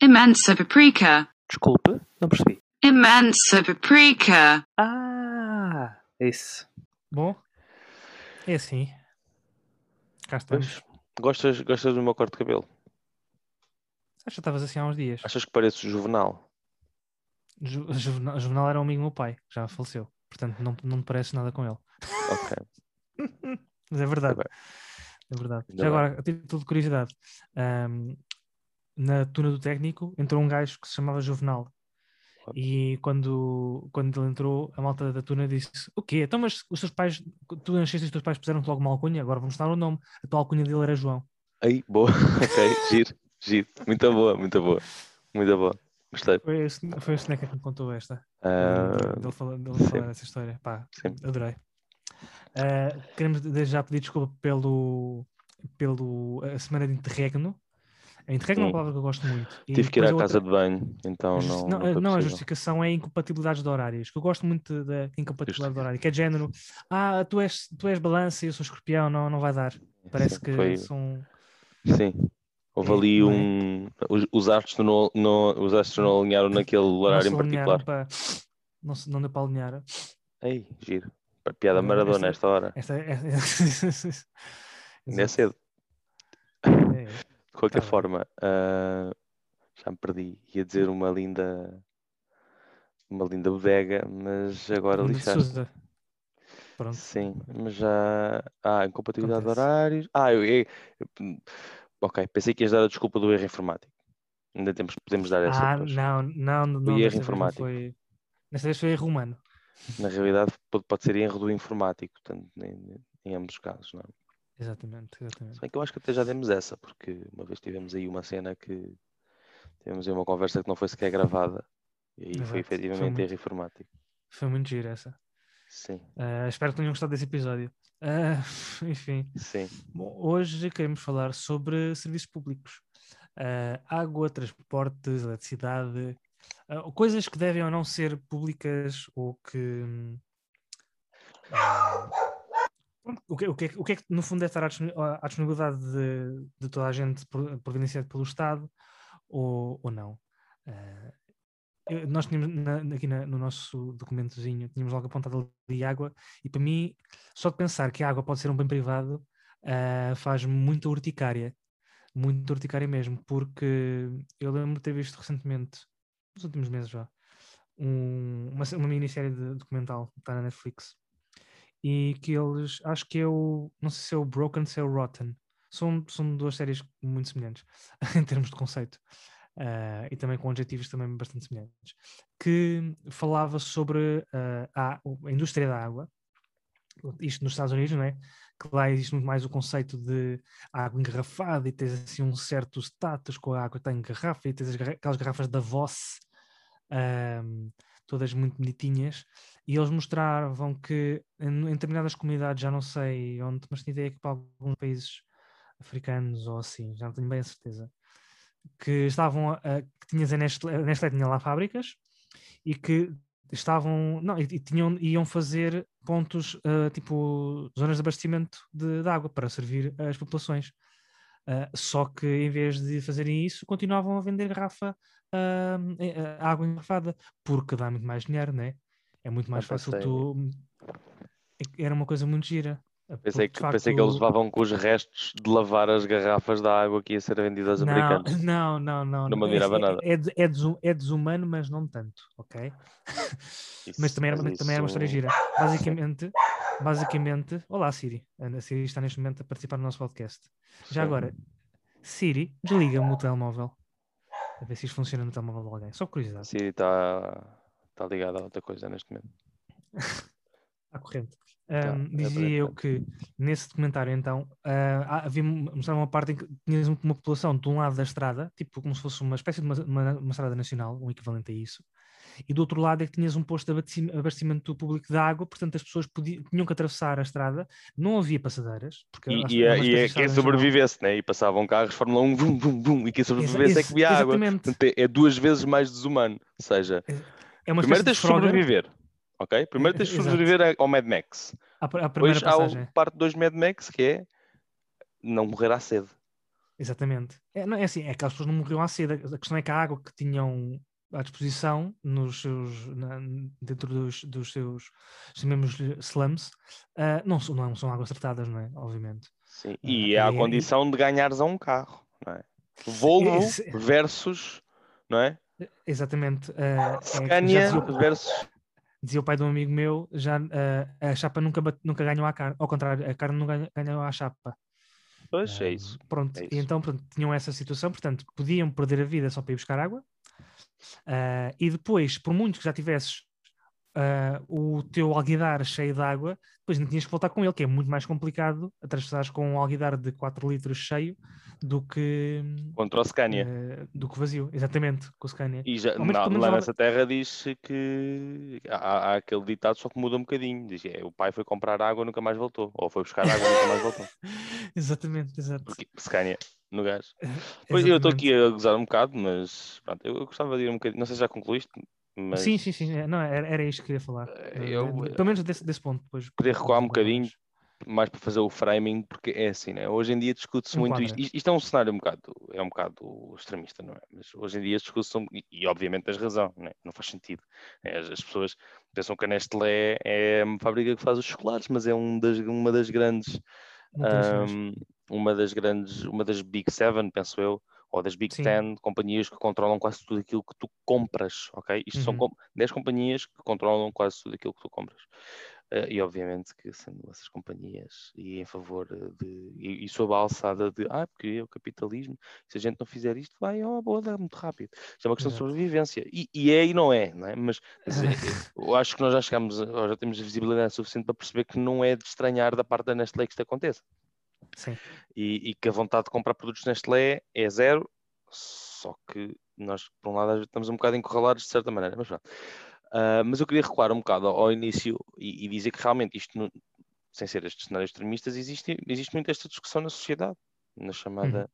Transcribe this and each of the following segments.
Imensa paprika. Desculpe, não percebi. Imensa paprika. Ah, isso. Bom, é assim. Cá estamos. Pois. Gostas, gostas do meu corte de cabelo? Acho que estavas assim há uns dias. Achas que pareço juvenal? Ju- Juvenal, Juvenal era um amigo do meu pai, já faleceu. Portanto, não, não me parece nada com ele. Ok. Mas é verdade. bem. É verdade. Ainda Já bem. agora, a título de curiosidade, ahm, na tuna do técnico entrou um gajo que se chamava Juvenal. E quando, quando ele entrou, a malta da tuna disse: O quê? Então, mas os teus pais, tu nasceste e os teus pais puseram-te logo uma alcunha, agora vamos dar o nome. A tua alcunha dele era João. Aí, boa. ok, giro, giro. Muito boa, muito boa. Muito boa. Gostei. Foi, esse- foi o Seneca que me contou esta. Ah, dele falar, dele sim. falar essa história. Pá, Sim. adorei. Ah, queremos já pedir desculpa pelo, pelo a semana de interregno. A interregno é uma palavra que eu gosto muito. E tive que ir à a casa outra- de banho, então não. não, não, não, a justificação é incompatibilidades de horários, que eu gosto muito da incompatibilidade de horário, que é de género, ah, tu és, tu és balança e eu sou escorpião, não, não vai dar. Parece que foi- são. Sim. Houve É, ali é? um. Os, os astros não, não, os astros não alinharam naquele horário em particular. para- não, não deu para alinhar. Ei, giro. Para piada maradona esta- esta hora. Esta, é- Ainda é cedo. De qualquer bem. forma, ah, já me perdi. Ia dizer uma linda. Uma linda bodega, mas agora de lixaste. Sousa. Pronto. Sim, mas já. Ah, incompatibilidade de Acontece. horários. Ah, eu, eu- eu- Ok, pensei que ias dar a desculpa do erro informático. Ainda temos, podemos dar essa Ah, depois. não, não, não. Foi erro informático. Foi... Desta vez foi erro humano. Na realidade, pode, pode ser erro do informático, portanto, em, em ambos os casos, não é? Exatamente, exatamente. Se bem que eu acho que até já demos essa, porque uma vez tivemos aí uma cena que tivemos aí uma conversa que não foi sequer gravada e aí Exato, foi foi efetivamente muito- erro informático. Foi muito giro essa. Sim, Ah, espero que tenham gostado desse episódio. Ah, enfim, sim. Bom, hoje queremos falar sobre serviços públicos. Ah, água, transportes, eletricidade, coisas que devem ou não ser públicas ou que. O, que, o, que, é o que é que no fundo deve estar à disponi- à à disponibilidade de, de toda a gente pro- providenciado pelo Estado ou, ou não? Eu- nós tínhamos na- aqui na- no nosso documentozinho, tínhamos logo apontado ali água, e para mim, só de pensar que a água pode ser um bem privado ah, faz muita urticária, muita urticária mesmo, porque eu lembro de ter visto recentemente, nos últimos meses já, um- uma, uma minissérie de documental que está na Netflix e que eles, acho que é o, não sei se é o Broken, se é o Rotten, são, são duas séries muito semelhantes em termos de conceito. ah, e também com objetivos também bastante semelhantes, que falava sobre ah, a, a indústria da água, isto nos Estados Unidos, não é? Que lá existe muito mais o conceito de água engarrafada e tens assim um certo status com a água que está em garrafa e tens aquelas garrafas da Voss, ahm, todas muito bonitinhas, e eles mostravam que em, em determinadas comunidades, já não sei onde, mas tinha ideia que para alguns países africanos ou assim, já não tenho bem a certeza, que estavam a, que tinhas a Nestlé, Nestlé tinha lá fábricas e que estavam, não, e, e tinham, iam fazer pontos, ah, tipo zonas de abastecimento de, de água para servir as populações. Ah, só que em vez de fazerem isso, continuavam a vender garrafa, ah, água engarrafada, porque dá muito mais dinheiro, né? É muito mais fácil pensei. tu. Era uma coisa muito gira. Pensei que, de pensei que eles facto- levavam com os restos de lavar as garrafas da água que ia ser vendida aos Não, americanos. não, não, não. Não me é- admirava é, nada. É, des- é desu- é desumano, mas não tanto, ok? mas Isso- também era, mas também era uma história gira. Basicamente, basicamente, olá Siri. A Siri está neste momento a participar no nosso podcast. Já Sim. agora, Siri, desliga-me o telemóvel. A ver se isto funciona no telemóvel de alguém. Só por curiosidade. Siri está tá ligada a outra coisa neste momento. À corrente. Tá, Ahm, é dizia eu que nesse documentário, então, há- havia mostrava uma parte em que tinhas uma população de um lado da estrada, tipo como se fosse uma espécie de uma, uma, uma estrada nacional, um equivalente a isso, e do outro lado é que tinhas um posto de abasteci- abastecimento público de água, portanto as pessoas podiam, tinham que atravessar a estrada, não havia passadeiras, porque E, e, é- e é quem sobrevivesse, né? E passavam carros Fórmula 1, vum, vum, vum, e quem sobrevivesse é ex- que via água. é, é duas vezes mais desumano. Ou seja, É uma primeiro tens de sobreviver, ok? Primeiro tens de sobreviver ao Mad Max. à, Depois há o parte 2 Mad Max que é não morrer à sede. Exatamente. É, não, é assim, é que as pessoas não morriam à sede. A questão é que a água que tinham à disposição nos seus, na- dentro dos, dos seus, chamemos-lhe slums, ah, não, são, não são águas tratadas, não é? Obviamente. Sim. E é e a é- condição de ganhares a um carro, não é? Volvo Esse- versus, não é? Exatamente. é já Scania dizia, o- versus. dizia o pai de um amigo meu, já ah, a chapa nunca, bate- nunca ganhou à carne. Ao contrário, a carne ganha- ganhou à chapa. Pois é Ah, isso. Pronto, é e isso. então pronto, tinham essa situação, portanto, podiam perder a vida só para ir buscar água. Ah, e depois, por muito que já tivesses ah, o teu alguidar cheio de água, depois não tinhas que voltar com ele, que é muito mais complicado atravessares com um alguidar de 4 litros cheio do que, Contra o Scania. ah, do que vazio. Exatamente, com o Scania. E já, menos menos lá nessa terra diz-se que há, há aquele ditado, só que muda um bocadinho. Diz, é, o pai foi comprar água nunca mais voltou. Ou foi buscar água nunca mais voltou. exatamente, exato. Porque Scania, no gás. Pois eu estou Exatamente. aqui a gozar um bocado, mas pronto, eu, eu gostava de ir um bocadinho. Não sei se já concluíste, mas Sim, sim, sim. é, Não, era, era isto que eu queria falar. Eu, de- eh, pelo menos desse, desse ponto. Depois, queria recuar um bocadinho mais. para fazer o framing, porque é assim, né? Hoje em dia discute-se muito isto. Isto é um cenário um bocado, é um bocado extremista, não é? Mas hoje em dia discute-se, um- e, e obviamente tens razão, né? não faz sentido. né? As, as pessoas pensam que a Nestlé é uma fábrica que faz os chocolates, mas é um das, uma das grandes, ahm, uma das grandes, uma das Big Seven, penso eu, ou das Big Sim. Ten, companhias que controlam quase tudo aquilo que tu compras, ok? Isto são Uhum. com- 10 companhias que controlam quase tudo aquilo que tu compras. Eh, e obviamente que sendo essas companhias e em favor eh, de e, e sob a alçada de ah, porque é o capitalismo, se a gente não fizer isto, vai ó, boa, dá muito rápido. Isto é uma questão de Exato. sobrevivência. E, e é e não é, não é? Mas eh, eu acho que nós já chegamos, a- já temos visibilidade suficiente para perceber que não é de estranhar da parte da Nestlé que isto aconteça. E, e que a vontade de comprar produtos Nestlé é zero, só que nós, por um lado, estamos um bocado encurralados de certa maneira, mas pronto. Ah, mas eu queria recuar um bocado ao, ao início e, e dizer que realmente isto, não- sem ser estes cenários extremistas, existe, existe muito esta discussão na sociedade, na chamada,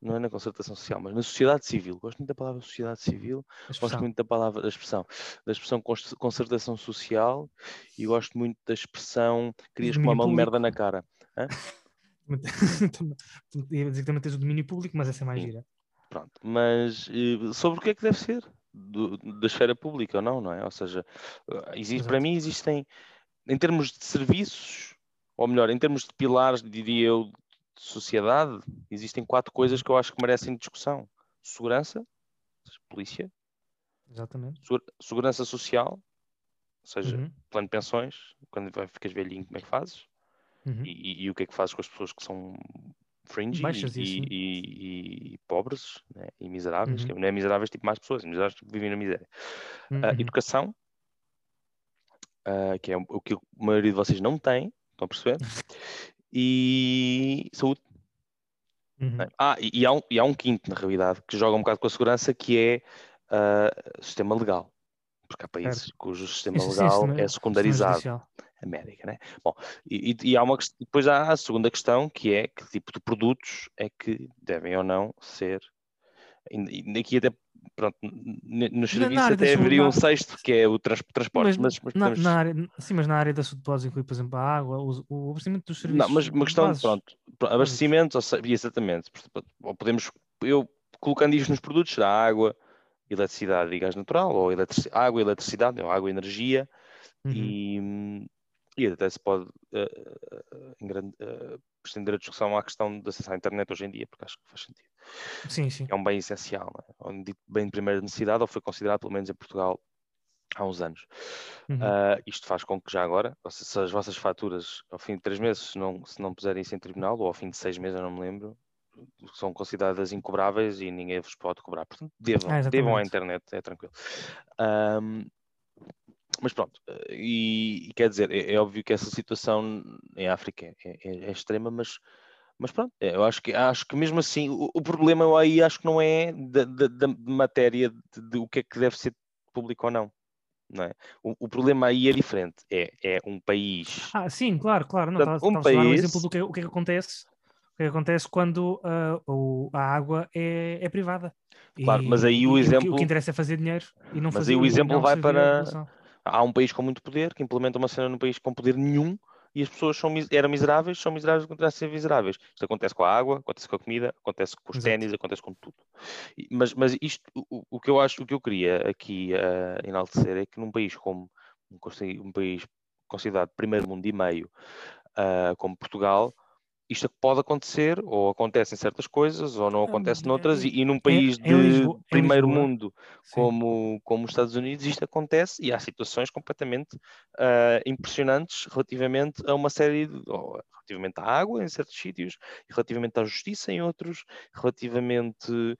não é na concertação social, mas na sociedade civil. Gosto muito da palavra sociedade civil, A gosto muito da palavra, da expressão, da expressão concertação social e gosto muito da expressão querias com uma domínio mão de merda na cara. Ia dizer que também tens o domínio público, mas essa é mais Sim. gira. Pronto, mas eh, sobre o que é que deve ser do- da esfera pública ou não, não é? Ou seja, eh, existe, para mim existem, em termos de serviços, ou melhor, em termos de pilares, diria eu, de sociedade, existem quatro coisas que eu acho que merecem discussão: segurança, seja, polícia, Exatamente. segu- segurança social, ou seja, Uhum, plano de pensões, quando vai- ficas velhinho, como é que fazes? Uhum. E, e- o que é que fazes com as pessoas que são fringe Baixas, e, isso, né? e- e- pobres né? e miseráveis, Uhum. que não é miseráveis tipo mais pessoas, é miseráveis tipo vivem na miséria. Uhum. Ah, educação, ah, que é o que a maioria de vocês não tem, estão a perceber? E saúde. Uhum. Ah, e, e há um, e há um quinto, na realidade, que joga um bocado com a segurança, que é ah, sistema legal. Porque há países cujo sistema legal sistema- é sistema secundarizado. América, né? Bom, e, e- há uma depois há a segunda questão que é que tipo de produtos é que devem ou não ser e aqui até pronto, nos serviços até haveria um sexto que é o trans, transporte, mas, mas na, podemos- na área, sim, mas na área da saúde podes incluir, por exemplo, a água, o, o abastecimento dos serviços. não, mas uma questão bases. pronto, pro- abastecimentos, ou seja, exatamente, ou podemos eu colocando isto nos produtos será água, eletricidade e gás natural, ou eletrici- água, eletricidade, ou água e energia, Uhum. e, hum, e até se pode eh, engrande- eh, estender a discussão à questão de acesso à internet hoje em dia, porque acho que faz sentido. Sim, sim. É um bem essencial, é? Um bem de primeira necessidade, ou foi considerado, pelo menos em Portugal, há uns anos. Uhum. Isto faz com que já agora, se, se as vossas faturas ao fim de três meses, se não, se não puserem isso em tribunal, ou ao fim de seis meses, eu não me lembro, são consideradas incobráveis e ninguém vos pode cobrar. Portanto, devam, Ah, devam à internet, é tranquilo. Ahm, mas pronto, e, e quer dizer, é, é óbvio que essa situação em África é, é- é extrema, mas, mas pronto, é, eu acho que, acho que mesmo assim o, o problema aí acho que não é da, da- da matéria de, de o que é que deve ser público ou não. Não é? o, o problema aí é diferente, é, é um país. Ah, sim, claro, claro. Não, Portanto, um estava a dar um país- exemplo do que, o que é que acontece. O que é que acontece quando ah, o- a água é, é privada. Claro, mas aí o que- exemplo- O que, interessa é fazer dinheiro e não Mas fazer aí o e exemplo vai para-. Há um país com muito poder que implementa uma cena num país com poder nenhum e as pessoas são, eram miseráveis, são miseráveis e continuam a ser miseráveis. Isto acontece com a água, acontece com a comida, acontece com os ténis, acontece com tudo. Mas, mas isto, o- o, que eu acho, o que eu queria aqui uh, enaltecer é que num país como um, um país considerado primeiro mundo e meio, uh, como Portugal, isto pode acontecer, ou acontecem certas coisas, ou não acontece é- noutras, é- e, e num país em de Lisboa- em primeiro Lisboa, mundo Sim. como, como os Estados Unidos, isto acontece e há situações completamente ah, impressionantes relativamente a uma série de. ou relativamente à água em certos sítios, relativamente à justiça em outros, relativamente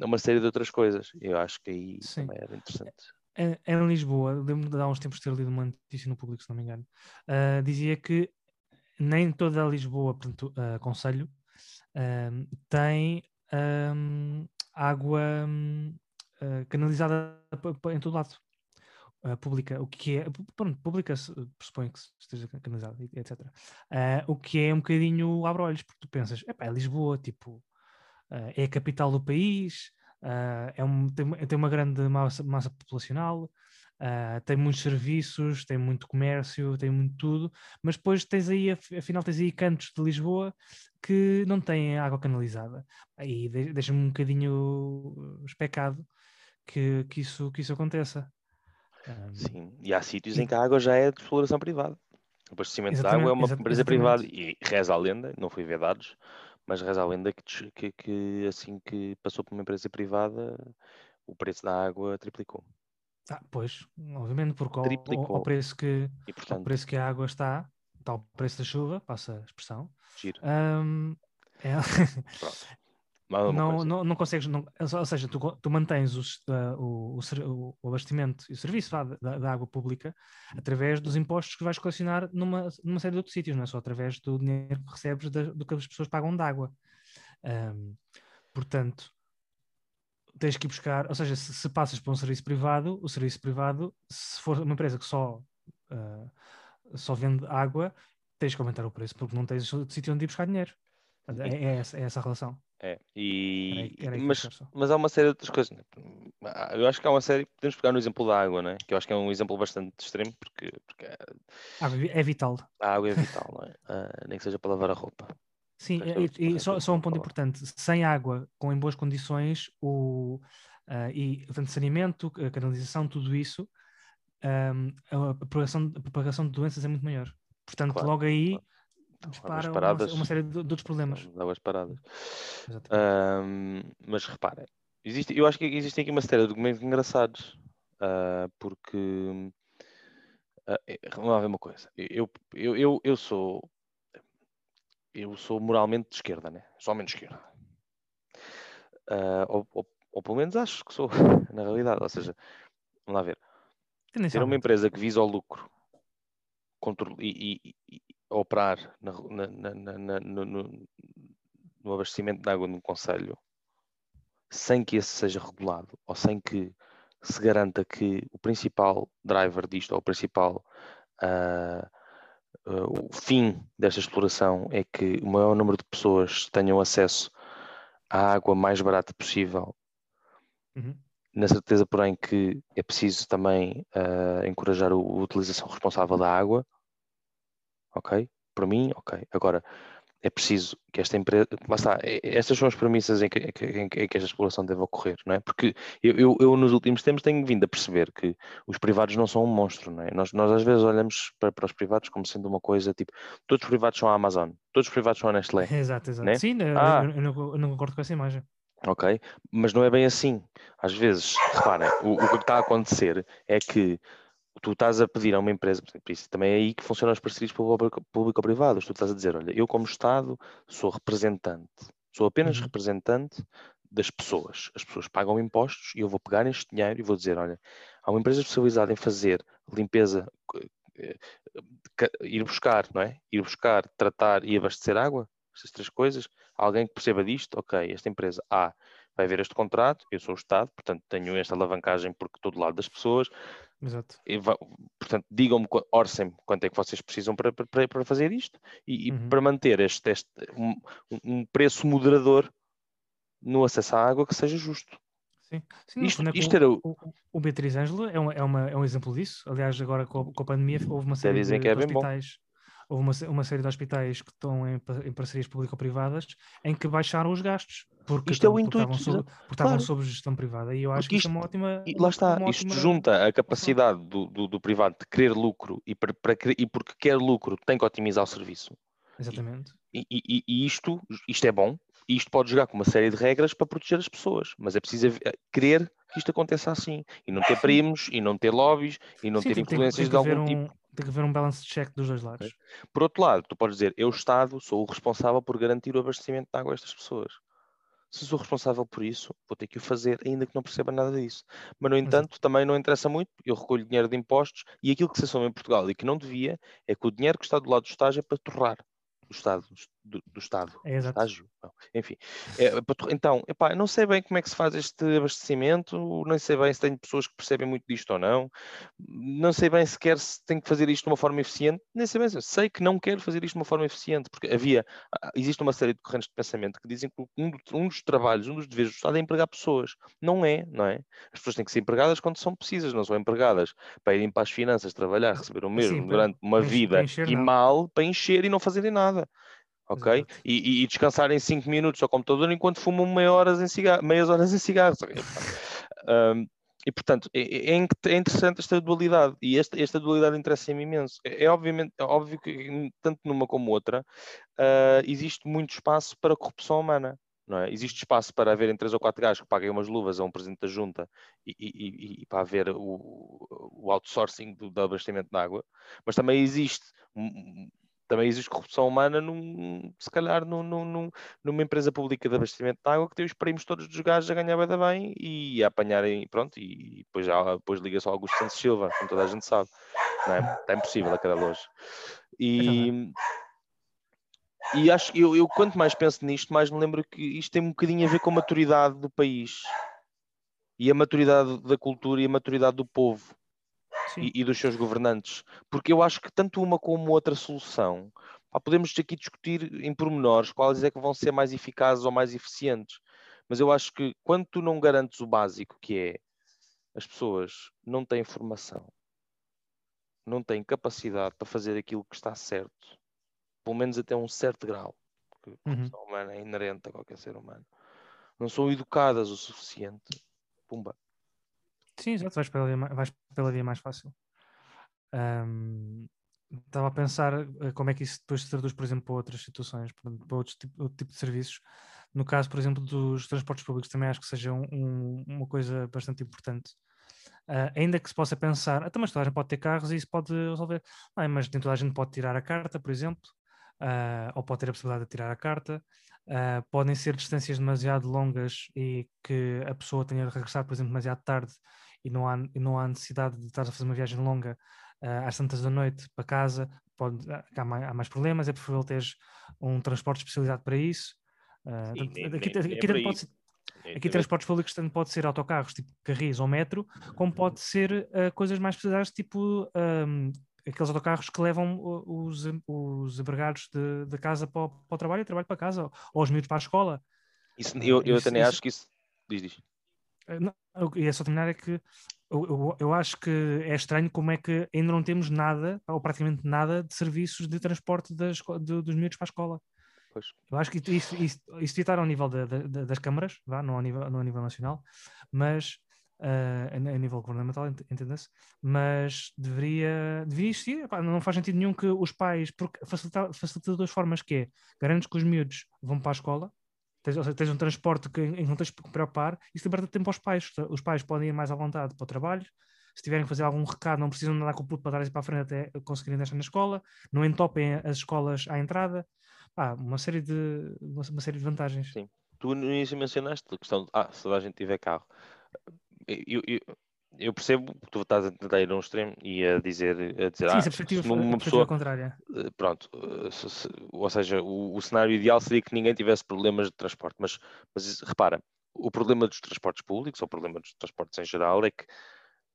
a uma série de outras coisas. Eu acho que aí Sim. também era interessante. em, em Lisboa, lembro-me de há uns tempos ter lido uma notícia no público, se não me engano, ah, dizia que nem toda Lisboa, portanto, ah, Conselho, ahm, tem ahm, água ah, canalizada em todo lado. ah, pública, o que é, pronto, pública pressupõe que esteja canalizada, etc. Ah, o que é um bocadinho abre-olhos, porque tu pensas, é Lisboa, tipo, é a capital do país, é um, tem, tem uma grande massa, massa populacional, ah, tem muitos serviços, tem muito comércio, tem muito tudo, mas depois tens aí, af- afinal, tens aí cantos de Lisboa que não têm água canalizada. Aí de- deixa-me um bocadinho especado que, que, isso, que isso aconteça. Ah, Sim, e há sítios e- em que a água já é de exploração privada. O abastecimento de água é uma empresa privada e reza a lenda, não fui ver dados, mas reza a lenda que, que- que assim que passou por uma empresa privada, o preço da água triplicou. Ah, pois, obviamente, porque ao, ao- ao Triplicou. preço que, E ao portanto, preço que a água está, está o preço da chuva, passa a expressão, giro. hum, é- uma não, não, não consegues, não, ou seja, tu, tu mantens o, o, o- o abastecimento e o serviço vá, da, da água pública através dos impostos que vais colecionar numa, numa série de outros sítios, não é só através do dinheiro que recebes da- do que as pessoas pagam de água. Hum, portanto, tens que ir buscar, ou seja, se, se passas para um serviço privado, o serviço privado, se for uma empresa que só, ah, só vende água, tens que aumentar o preço, porque não tens outro sítio onde ir buscar dinheiro. É, é essa, é essa a relação. É, Era e, era eu mas, mas há uma série de outras coisas. né? Ah, Eu acho que há uma série, podemos pegar no exemplo da água, né? que eu acho que é um exemplo bastante extremo, porque, porque Ah, é vital. a água é vital, não é? Ah, nem que seja para lavar a roupa. Sim, e, é- e o só, só um ponto importante: sem água, com em boas condições, o, ah, e portanto, saneamento, a canalização, tudo isso, ahm, a, propagação, a propagação de doenças é muito maior. Portanto, Claro, logo aí claro. Águas dispara uma, paradas, uma série de, de outros problemas. águas paradas. Ahm, mas reparem, existe, eu acho que existem aqui uma série de documentos engraçados, ah, porque eh, vamos lá ver uma coisa. Eu, eu, eu, eu sou eu sou moralmente de esquerda, né? Homem de esquerda. Ah, ou, ou, ou pelo menos acho que sou, na realidade. Ou seja, vamos lá ver. Ter uma empresa que visa o lucro e, e- e- operar na- na- na- no, no- no abastecimento de água num conselho sem que esse seja regulado ou sem que se garanta que o principal driver disto ou o principal ah, ah, o fim desta exploração é que o maior número de pessoas tenham acesso à água mais barata possível Uhum. na certeza, porém, que é preciso também ah, encorajar o- a utilização responsável da água. Ok? Por mim, ok. Agora, é preciso que esta empresa. Lá está, é- é- estas são as premissas em que, em que- em que- esta exploração deve ocorrer, não é? Porque eu, eu, eu, nos últimos tempos, tenho vindo a perceber que os privados não são um monstro, não é? Nós, nós às vezes olhamos para, para os privados como sendo uma coisa tipo: todos os privados são a Amazon, todos os privados são a Nestlé. Exato, exato. né? Sim, eu- Ah. eu, eu não concordo com essa imagem. Ok? Mas não é bem assim. Às vezes, reparem, o, o que está a acontecer é que tu estás a pedir a uma empresa, por isso também é aí que funcionam as parcerias público- público-privadas. Tu estás a dizer, olha, eu como Estado sou representante, sou apenas Uhum. representante das pessoas. As pessoas pagam impostos e eu vou pegar este dinheiro e vou dizer, olha, há uma empresa especializada em fazer limpeza, eh, ca- ir buscar, não é? Ir buscar, tratar e abastecer água, estas três coisas. Alguém que perceba disto, ok, esta empresa A vai ver este contrato, eu sou o Estado, portanto tenho esta alavancagem porque estou do lado das pessoas, Exato. e portanto digam-me, orcem-me quanto é que vocês precisam para, para, para fazer isto e, e Uhum. para manter este, este um, um preço moderador no acesso à água que seja justo. Sim. Sim, Isto- fundo é isto o, era o- o, o Beatriz Ângelo é, uma, é, uma, é um exemplo disso. Aliás, agora com a, com a pandemia houve uma série de, é de bem bom. Houve uma, uma série de hospitais que estão em, em parcerias público-privadas em que baixaram os gastos porque, Isto é o porque estavam intuito, sob, exato. porque estavam Claro. sob gestão privada e eu acho Porque que isso é uma ótima lá está, uma isto ótima- junta a capacidade do, do, do privado de querer lucro e, para, para e porque quer lucro tem que otimizar o serviço. exatamente E, e- e isto, isto é bom, e isto pode jogar com uma série de regras para proteger as pessoas, mas é preciso haver- querer que isto aconteça assim, e não ter primos, e não ter lobbies, e não Sim, ter influências de que haver algum tipo. Tem que haver um balance check dos dois lados Por outro lado, tu podes dizer, eu, Estado, sou o responsável por garantir o abastecimento de água a estas pessoas. Se sou responsável por isso, vou ter que o fazer, ainda que não perceba nada disso. Mas, no Exato. entanto, também não interessa muito, eu recolho dinheiro de impostos e aquilo que se assume em Portugal e que não devia é que o dinheiro que está do lado do estágio é para torrar do Estado. Do, do Estado. É exato. Estágio. Não, Enfim. É, então, epá, não sei bem como é que se faz este abastecimento, não sei bem se tenho pessoas que percebem muito disto ou não, não sei bem sequer se tenho que fazer isto de uma forma eficiente, nem sei bem, se- sei que não quero fazer isto de uma forma eficiente, porque havia, ah, existe uma série de correntes de pensamento que dizem que um, do- um dos trabalhos, um dos deveres do Estado é empregar pessoas. Não é, não é? As pessoas têm que ser empregadas quando são precisas, não são empregadas para irem para as finanças, trabalhar, receber o mesmo Sim, durante uma vida encher, e mal para encher e não fazerem nada. Ok? E, e, descansarem 5 minutos ao computador enquanto fumam meia horas em cigarro, meias horas em cigarros. Um, e portanto, é, é in- é interessante esta dualidade e esta, esta dualidade interessa-me imenso. É, é obviamente, é óbvio que tanto numa como outra ah, existe muito espaço para corrupção humana. Não é? Existe espaço para haverem três ou quatro gajos que paguem umas luvas a um presidente da junta e, e- e- para haver o, o outsourcing do, do abastecimento de água, mas também existe também existe corrupção humana num, se calhar num, num- num- numa empresa pública de abastecimento de água que tem os prémios todos dos gajos a ganhar bem, bem e a apanharem, pronto, e depois, já, depois liga-se ao Augusto Santos Silva, como toda a gente sabe. Não é? Está impossível a cada loja. E, e acho eu, eu quanto mais penso nisto, mais me lembro que isto tem um bocadinho a ver com a maturidade do país e a maturidade da cultura e a maturidade do povo. E, e dos seus governantes, porque eu acho que tanto uma como outra solução pá, podemos aqui discutir em pormenores quais é que vão ser mais eficazes ou mais eficientes, mas eu acho que quando tu não garantes o básico, que é as pessoas não têm formação, não têm capacidade para fazer aquilo que está certo, pelo menos até um certo grau, porque a Uhum. corrupção humana é inerente a qualquer ser humano, não são educadas o suficiente, pumba. Sim, exato, vais pela via, vais pela via mais fácil. Ahm, Estava a pensar eh, como é que isso depois se traduz, por exemplo, para outras situações, para, outros tipo, outro tipo de serviços. No caso, por exemplo, dos transportes públicos, também acho que seja um- um- uma coisa bastante importante. Ah, ainda que se possa pensar, até mas toda a gente pode ter carros e isso pode resolver. Ah, mas nem toda a gente pode tirar a carta, por exemplo, ah, ou pode ter a possibilidade de tirar a carta. Ah, podem ser distâncias demasiado longas e que a pessoa tenha de regressar, por exemplo, demasiado tarde e não há, não há necessidade de estar a fazer uma viagem longa ah, às tantas da noite para casa, pode, ah, há, mais, há mais problemas, é preferível teres um transporte especializado para isso. Sim, nem- aqui nem- aqui nem é pode ser- Aqui transportes públicos tanto pode ser autocarros, tipo carris ou metro, como pode ser ah, coisas mais pesadas, tipo ahm, aqueles autocarros que levam os, os empregados de, de casa para o, para o trabalho e trabalho para casa, ou os miúdos para a escola. Isso, eu, eu isso- também isso- acho que isso. Diz, diz. Não, eu ia só terminar é que eu, eu, eu acho que é estranho como é que ainda não temos nada, ou praticamente nada, de serviços de transporte das, de- dos miúdos para a escola. Pois. Eu acho que isso, isso, isso estar ao nível da- da- das câmaras, vá, não, ao nível, não ao nível nacional, mas ah, a, a nível governamental, ent- entenda-se, mas deveria, deveria existir. Epá, não faz sentido nenhum que os pais, porque facilita, facilita de duas formas, que é garantes que os miúdos vão para a escola, tens, ou seja, tens um transporte que, em que não tens que preocupar, isso liberta tempo aos pais. Os pais podem ir mais à vontade para o trabalho, se tiverem que fazer algum recado, não precisam andar com o puto para dar para a frente até conseguirem deixar na escola, não entopem as escolas à entrada. Pá, uma série de uma, uma série de vantagens. Sim. Tu no início mencionaste a questão de ah, se a gente tiver carro. Eu, eu, eu percebo que tu estás a tentar ir a um extremo e a dizer, a dizer Sim, ah, se uma perspectiva pessoa, contrária. eh, pronto, eh, se- se- ou seja, o, o cenário ideal seria que ninguém tivesse problemas de transporte, mas, mas repara, o problema dos transportes públicos, ou o problema dos transportes em geral, é que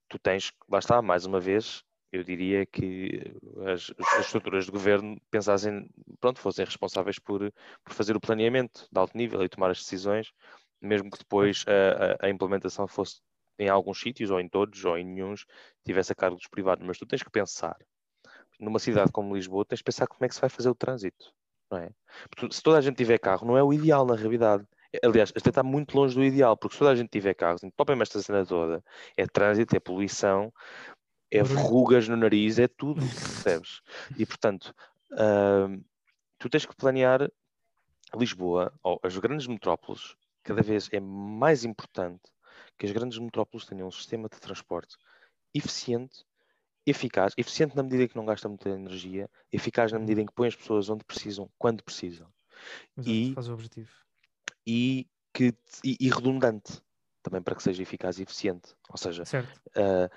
tu tens, lá está, mais uma vez, eu diria que as, as estruturas de governo pensassem, pronto, fossem responsáveis por, por fazer o planeamento de alto nível e tomar as decisões, mesmo que depois a, a- a implementação fosse em alguns sítios, ou em todos, ou em nenhum, tivesse a cargo dos privados. Mas tu tens que pensar, numa cidade como Lisboa, tens de pensar como é que se vai fazer o trânsito, não é? Porque se toda a gente tiver carro, não é o ideal na realidade. Aliás, até está muito longe do ideal, porque se toda a gente tiver carros, propriamente esta cena toda, é trânsito, é poluição, é verrugas no nariz, é tudo, percebes? E portanto, hum, tu tens que planear Lisboa, ou as grandes metrópoles, cada vez é mais importante que as grandes metrópoles tenham um sistema de transporte eficiente, eficaz, eficiente na medida em que não gasta muita energia, eficaz na medida em que põe as pessoas onde precisam, quando precisam, Exato, E- faz o objetivo. e, que, e, e redundante, também para que seja eficaz e eficiente. Ou seja, ah,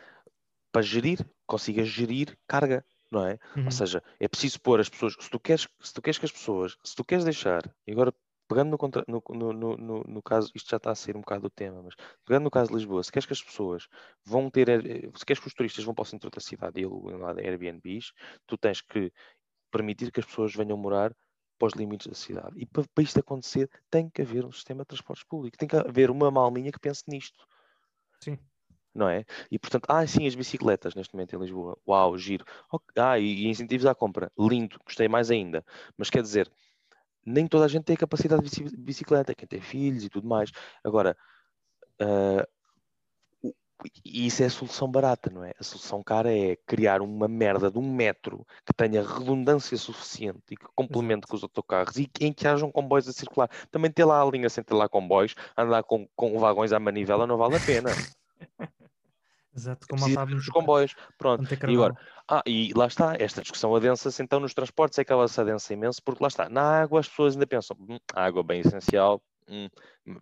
para gerir, consiga gerir carga, não é? Uhum. Ou seja, é preciso pôr as pessoas, se tu queres, se tu queres que as pessoas, se tu queres deixar, e agora pegando no, contra- no, no, no, no- caso, isto já está a ser um bocado do tema, mas pegando no caso de Lisboa, se queres que as pessoas vão ter, eh, se queres que os turistas vão para o centro da cidade e aluguem lá de Airbnbs, tu tens que permitir que as pessoas venham morar para os limites da cidade. E para, para isto acontecer, tem que haver um sistema de transportes públicos, tem que haver uma malminha que pense nisto Sim. não é? E portanto, ah, sim, as bicicletas neste momento em Lisboa, uau, giro. Ah, e incentivos à compra, lindo, gostei mais ainda. Mas quer dizer, nem toda a gente tem a capacidade de bici- bicicleta, quem tem filhos e tudo mais. Agora, e isso é a solução barata, não é? A solução cara é criar uma merda de um metro que tenha redundância suficiente e que complemente com os autocarros e em que hajam comboios a circular. Também ter lá a linha sem ter lá comboios, andar com, com vagões à manivela não vale a pena. Exato, como sabe ter os comboios. Pronto. E agora, ah, e lá está, esta discussão adensa-se então nos transportes é que ela se adensa imenso, porque lá está, na água as pessoas ainda pensam, "Hum, água é bem essencial, hum,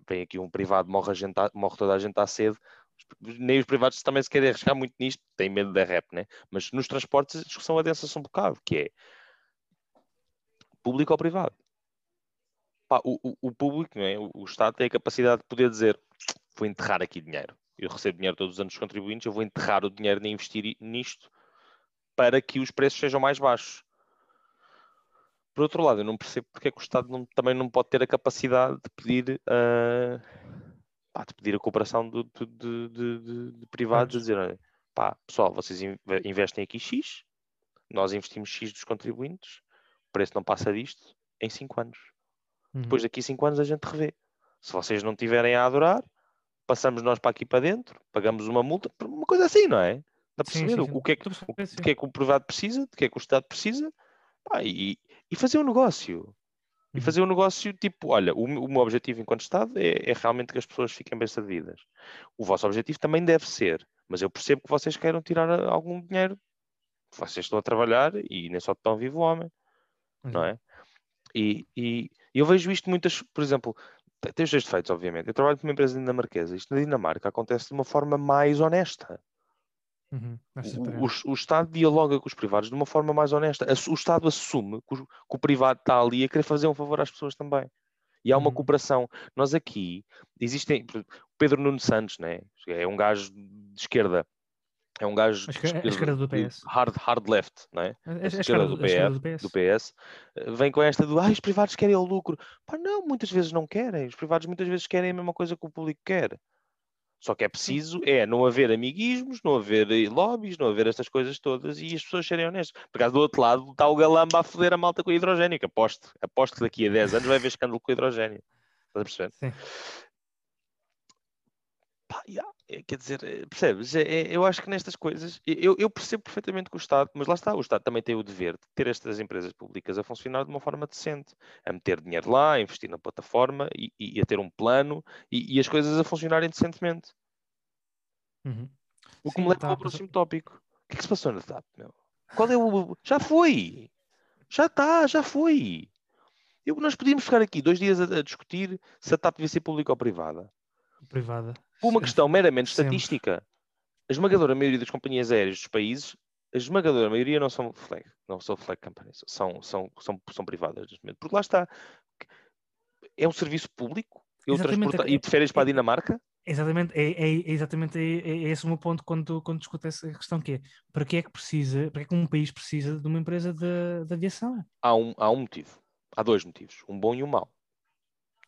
vem aqui um privado, morre, a gente morre toda a gente à sede, nem os privados também se querem arriscar muito nisto, têm medo da rap, né? Mas nos transportes a discussão adensa-se um bocado, que é público ou privado? Pá, o, o- o público, não é? o, o Estado tem a capacidade de poder dizer, vou enterrar aqui dinheiro, eu recebo dinheiro todos os anos dos contribuintes, eu vou enterrar o dinheiro nem investir nisto para que os preços sejam mais baixos. Por outro lado, eu não percebo porque é que o Estado não- também não pode ter a capacidade de pedir, ah, pá, de pedir a cooperação de, de- de- de- privados, a dizer, pá, pessoal, vocês in- investem aqui X, nós investimos X dos contribuintes, o preço não passa disto em 5 anos. Uhum. Depois daqui a 5 anos a gente revê. Se vocês não tiverem a adorar, passamos nós para aqui para dentro, pagamos uma multa, uma coisa assim, não é? Dá para perceber o, o que é que, o, de que é que o privado precisa, de que é que o Estado precisa, pá, e, e fazer um negócio. E Uhum. fazer um negócio tipo, olha, o, meu- o meu objetivo enquanto Estado é, é realmente que as pessoas fiquem bem servidas. O vosso objetivo também deve ser, mas eu percebo que vocês queiram tirar a- algum dinheiro. Vocês estão a trabalhar e nem só de pão vive o homem, não Exato. é? E, e eu vejo isto muitas, por exemplo, tem os seus defeitos, obviamente. Eu trabalho para uma empresa dinamarquesa. Isto na Dinamarca acontece de uma forma mais honesta. Uhum. O, o- o Estado dialoga com os privados de uma forma mais honesta. O Estado assume que, o- que o privado está ali a querer fazer um favor às pessoas também. E há uma Uhum. cooperação. Nós aqui, existem. Pedro Nuno Santos, né? é um gajo de esquerda. É um gajo de esquerda- esquerda do PS. hard, hard left, não é? A a esquerda do do- a esquerda do PF, PS. do PS, eh, vem com esta do ah, os privados querem o lucro. Pá, não, muitas vezes não querem. Os privados muitas vezes querem a mesma coisa que o público quer. Só que é preciso é não haver amiguismos, não haver eh, lobbies, não haver estas coisas todas e as pessoas serem honestas. Por causa do outro lado está o galamba a foder a malta com a hidrogénica. Aposto, aposto que daqui a 10 anos vai haver escândalo com a hidrogénio. Estás a perceber? Sim. Pá, yeah, é, quer dizer, é, percebes? É, é, eu acho que nestas coisas, eu, eu percebo perfeitamente que o Estado, mas lá está, o Estado também tem o dever de ter estas empresas públicas a funcionar de uma forma decente, a meter dinheiro lá, a investir na plataforma e, e a ter um plano e, e as coisas a funcionarem decentemente. Uhum. O que Sim, me leva estava ao próximo tópico. O que é que se passou na TAP, meu? Qual é o. Já foi! Já está, já foi! Eu, nós podíamos ficar aqui dois dias a, a discutir se a TAP devia ser pública ou privada. Privada. Por uma questão meramente estatística. A esmagadora maioria das companhias aéreas dos países, a esmagadora maioria não são flag, não são flag companies, são, são, são, são privadas neste momento. Porque lá está. É um serviço público. Eu transporta- é- E de férias para a é- Dinamarca? Exatamente, é, é- é exatamente é, é esse o meu ponto quando, quando discuto essa questão que é para que é que precisa, para que é que um país precisa de uma empresa de, de aviação? Há um, há um motivo. Há dois motivos. Um bom e um mau.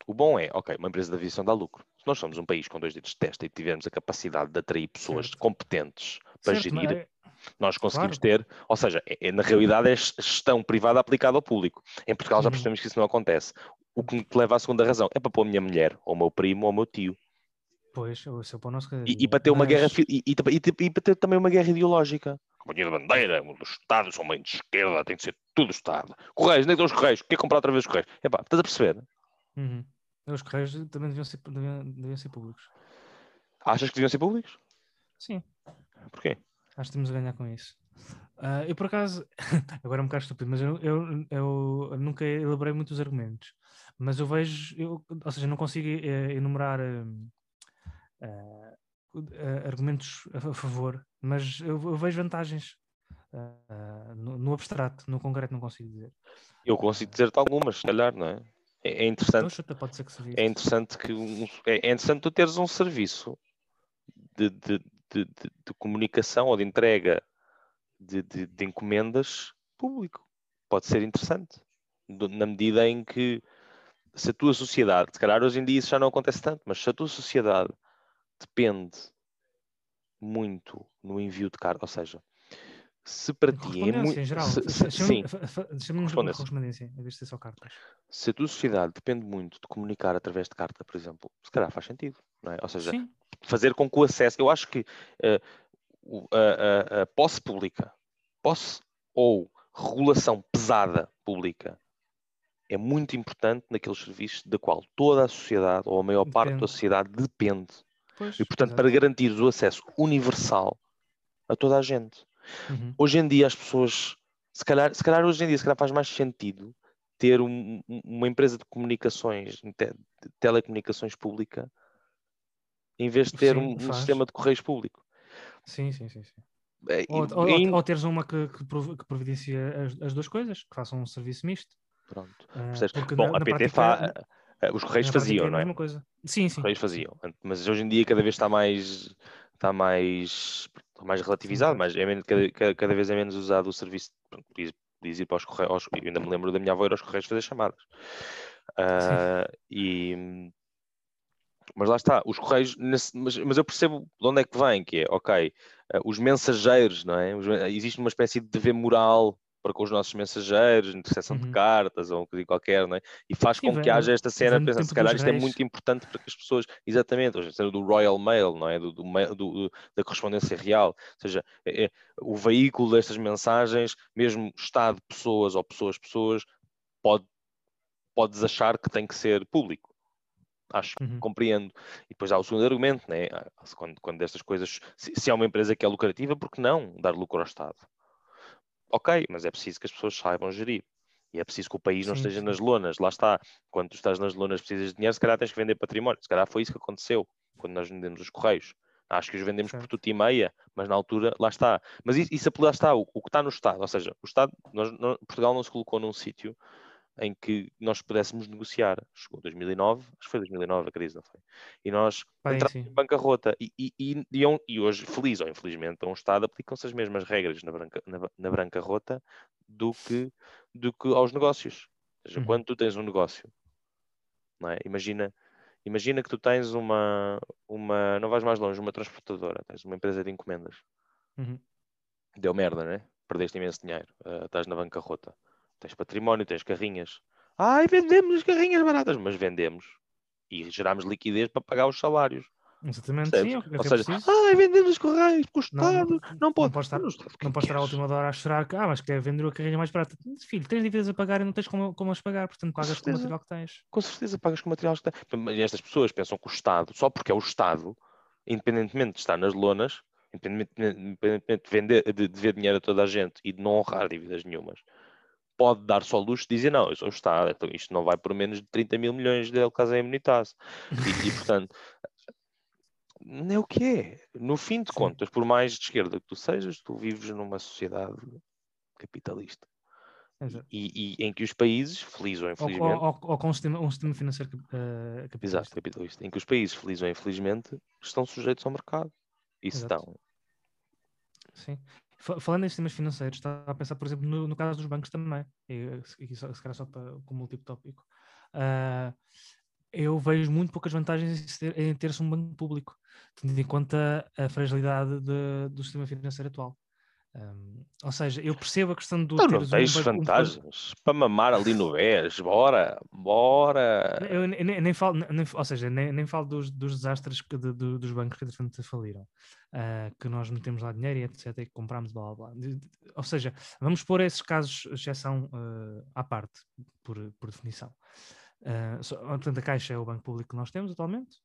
O bom é, ok, uma empresa de aviação dá lucro. Nós somos um país com dois dedos de testa e tivermos a capacidade de atrair pessoas Certo. competentes para Certo, gerir, mas- Nós conseguimos ter, ou seja, é- é- na realidade é ges- gestão privada aplicada ao público. Em Portugal já Uhum. percebemos que isso não acontece. O que me leva à segunda razão é para pôr a minha mulher, ou o meu primo, ou o meu tio. Pois, o seu pão não se E, e para ter uma mas- guerra e, e, e- para ter também uma guerra ideológica. Companhia de bandeira, o Estado, são mãe de esquerda, tem que ser tudo Estado. Correios, nem os Correios, quer comprar outra vez os Correios. Epá, estás a perceber? Uhum. Os correios também deviam ser, deviam, deviam ser públicos. Achas que deviam ser públicos? Sim, Porquê? acho que temos a ganhar com isso. Ah, eu, por acaso, agora é um bocado estúpido, mas eu, eu, eu nunca elaborei muitos argumentos. Mas eu vejo, eu, ou seja, não consigo eh, enumerar ah, ah, argumentos a, a favor, mas eu, eu vejo vantagens ah, no, no abstrato, no concreto não consigo dizer. Eu consigo dizer-te algumas, se calhar, não é? É, é interessante. Então, chuta, pode ser que é interessante que um- é, é interessante tu teres um serviço de, de, de, de- comunicação ou de entrega de, de, encomendas público. Pode ser interessante. Na medida em que se a tua sociedade, se calhar hoje em dia isso já não acontece tanto, mas se a tua sociedade depende muito no envio de carta, ou seja, se para ti é muito. em geral. se- se- Chama- sim, Chamamos de Correspondência. em vez de ser só cartas. se a tua sociedade depende muito de comunicar através de carta, por exemplo, se calhar faz sentido, não é? Ou seja, Sim, fazer com que o acesso. Eu acho que o- a, a- a posse pública, posse ou regulação pesada pública é muito importante naqueles serviços da qual toda a sociedade, ou a maior parte da Depende. sociedade, depende. pois. E, portanto, para exato. garantir o acesso universal a toda a gente. Uhum. Hoje em dia as pessoas, se calhar, se calhar hoje em dia se calhar faz mais sentido ter um- um- uma empresa de comunicações, de telecomunicações pública, em vez de ter Sim, um, um faz. sistema de correios público. Sim, sim, sim. sim. É, Ou, e- ou, em- ou teres uma que, que, prov- que providencia as, as duas coisas, que façam um serviço misto. Pronto. porque Bom, na- a PT prática- fa... eh, os Correios faziam, é não é? coisa. Sim, Os sim. Correios faziam. Mas hoje em dia cada vez está mais está mais, mais relativizado, Sim, mas é menos, cada, cada- vez é menos usado o serviço. Podias, podias ir para os Correios, aos- eu ainda me lembro da minha avó ir aos Correios fazer chamadas. Ah, e, mas lá está, os Correios, nesse- mas, mas eu percebo de onde é que vem, que é, ok, ah, os mensageiros, não é? Os existe uma espécie de dever moral para com os nossos mensageiros, interseção de Uhum. cartas ou coisa qualquer, não é? E faz Sim, com que haja esta cena, vem do pensa, tempo se calhar isto é reis. muito importante para que as pessoas, exatamente, hoje a cena do Royal Mail, não é? Do, do do- do- da correspondência real, ou seja, é- é o veículo destas mensagens, mesmo Estado, pessoas ou pessoas, pessoas, pode, podes achar que tem que ser público. Acho, Uhum. compreendo. E depois há o segundo argumento, né? Ah, quando, quando estas coisas, se, se há uma empresa que é lucrativa, por que não dar lucro ao Estado? Ok, mas é preciso que as pessoas saibam gerir. E é preciso que o país não Sim, esteja sim. nas lonas. Lá está. Quando tu estás nas lonas precisas de dinheiro, se calhar tens que vender património. Se calhar foi isso que aconteceu quando nós vendemos os Correios. Acho que os vendemos por Certo. tudo e meia, mas na altura, lá está. Mas isso, isso lá está, o, o que está no Estado, ou seja, o Estado, nós, não- Portugal não se colocou num sítio em que nós pudéssemos negociar. Chegou 2009, acho que foi 2009 a crise, não foi? E nós Bem, entramos sim. em bancarrota. E, e, e, e, é e hoje, feliz ou infelizmente, a um Estado aplicam-se as mesmas regras na, branca, na, na bancarrota do que, do que aos negócios. Ou seja, Uhum. quando tu tens um negócio, é? imagina, imagina que tu tens uma, uma, não vais mais longe, uma transportadora, tens uma empresa de encomendas. Uhum. Deu merda, né? Perdeste imenso dinheiro, ah, estás na bancarrota. Tens património, tens carrinhas. Ai, vendemos as carrinhas baratas, mas vendemos. E geramos liquidez para pagar os salários. Exatamente, Percebes? sim, é é Ou é seja, preciso. ai, vendemos os correios, porque o Não, não- não, pode. não pode estar- Não podes estar à última hora a chorar que, ah, mas quer vender a carrinha mais barata. Filho, tens dívidas a pagar e não tens como, como as pagar, portanto pagas com o material que tens. Com certeza pagas com o material que tem. Mas estas pessoas pensam que o Estado, só porque é o Estado, independentemente de estar nas lonas, independentemente, independentemente de, vender, de dever dinheiro a toda a gente e de não honrar dívidas nenhumas, pode dar só luxo de dizer não, eu sou o Estado, então isto não vai por menos de 30 mil milhões de El Casa Imunitas. E, e, portanto, não é o que é. No fim de contas, por mais de esquerda que tu sejas, tu vives numa sociedade capitalista. E, e em que os países, felizes ou infelizmente, ou, ou- ou com um sistema, um sistema financeiro eh, capitalista. Exato, capitalista. Em que os países, felizes ou infelizmente, estão sujeitos ao mercado. E Exato. estão. Sim. Fa- Falando em sistemas financeiros, estava a pensar, por exemplo, no, no caso dos bancos também, e aqui só, se calhar só para, como último tópico. Ah, eu vejo muito poucas vantagens em ter-se um banco público, tendo em conta a fragilidade de- do sistema financeiro atual. Um, ou seja, eu percebo a questão do Então não teres tens um banco- um- vantagens para mamar ali no BES. Bora, bora. Eu ne- nem, nem falo, nem- ou seja, nem, nem falo dos, dos desastres que de- do- dos bancos que entretanto faliram, ah, que nós metemos lá dinheiro e etc, e que comprámos, blá blá blá. De- de- Ou seja, vamos pôr esses casos, exceção ah, à parte, por, por definição. Ah, só- portanto, a Caixa é o banco público que nós temos atualmente.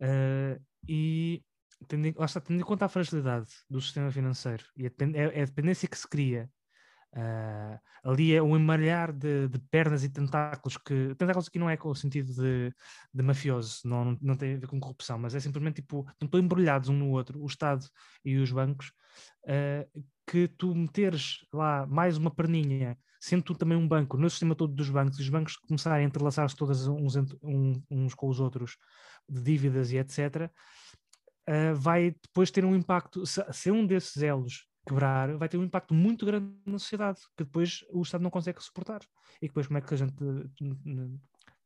Ah, e tendo lá está, tendo em conta a fragilidade do sistema financeiro e a, depen- é- é a dependência que se cria ah, ali é um emalhar de, de pernas e tentáculos que tentáculos aqui não é com o sentido de, de mafioso, não, não, tem a ver com corrupção, mas é simplesmente tipo, estão embrulhados um no outro, o Estado e os bancos, ah, que tu meteres lá mais uma perninha, sendo tu também um banco, no sistema todo dos bancos, os bancos começarem a entrelaçar-se todas uns, uns com os outros de dívidas e etc., ah, vai depois ter um impacto, se, se um desses elos quebrar, vai ter um impacto muito grande na sociedade, que depois o Estado não consegue suportar. E depois como é que a gente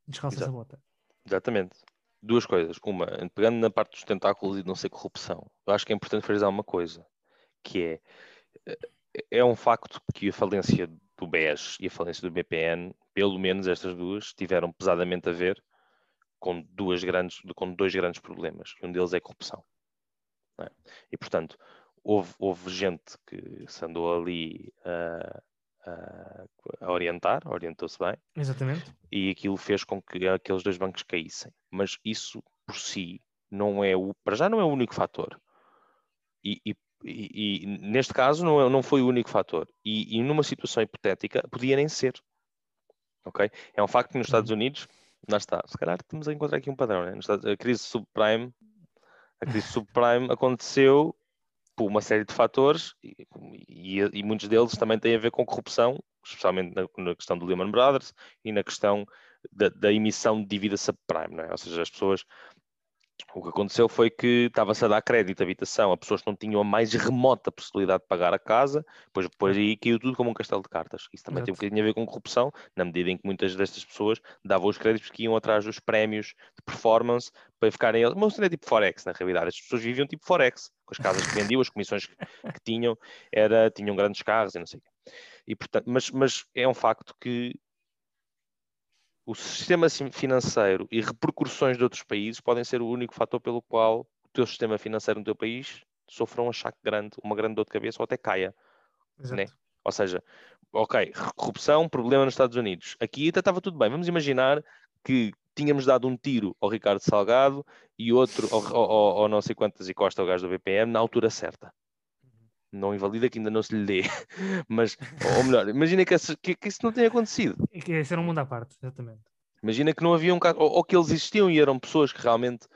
descalça essa bota? Exatamente. Duas coisas. Uma, pegando na parte dos tentáculos e de não ser corrupção, eu acho que é importante frisar uma coisa, que é, eh, é um facto que a falência do BES e a falência do BPN, pelo menos estas duas, tiveram pesadamente a ver com, duas grandes, com dois grandes problemas. Um deles é a corrupção. É? E, portanto, houve, houve gente que se andou ali a, orientar, orientou-se bem, Exatamente. e aquilo fez com que aqueles dois bancos caíssem. Mas isso por si não é o, para já não é o único fator. E, e- e- e neste caso não, é- não foi o único fator. E, numa situação hipotética podia nem ser. Ok? É um facto que nos Estados Unidos, lá está, se calhar estamos a encontrar aqui um padrão, né? Estados- a crise subprime, a crise subprime aconteceu por uma série de fatores e, e- e muitos deles também têm a ver com corrupção, especialmente na, na questão do Lehman Brothers e na questão da, da emissão de dívida subprime, é? ou seja, as pessoas o que aconteceu foi que estava-se a dar crédito à habitação a pessoas que não tinham a mais remota possibilidade de pagar a casa, depois, depois aí caiu tudo como um castelo de cartas. Isso também tem um Exato. bocadinho a ver com corrupção, na medida em que muitas destas pessoas davam os créditos que iam atrás dos prémios de performance para ficarem. Mas não é tipo Forex, na realidade. As pessoas viviam tipo Forex, com as casas que vendiam, as comissões que, que tinham, era, tinham grandes carros e não sei o quê. E, portanto, mas, mas é um facto que o sistema financeiro e repercussões de outros países podem ser o único fator pelo qual o teu sistema financeiro no teu país sofra um achaque grande, uma grande dor de cabeça ou até caia. Exato. Né? Ou seja, ok, corrupção, problema nos Estados Unidos. Aqui até estava tudo bem. Vamos imaginar que tínhamos dado um tiro ao Ricardo Salgado e outro ao, ao, ao- ao não sei quantas e Costa, ao gajo do BPM, na altura certa. Não invalida que ainda não se lhe dê. Mas, ou melhor, imagina que, que- que isso não tenha acontecido. E que esse era um mundo à parte, exatamente. Imagina que não havia um caso, ou, ou que eles existiam e eram pessoas que realmente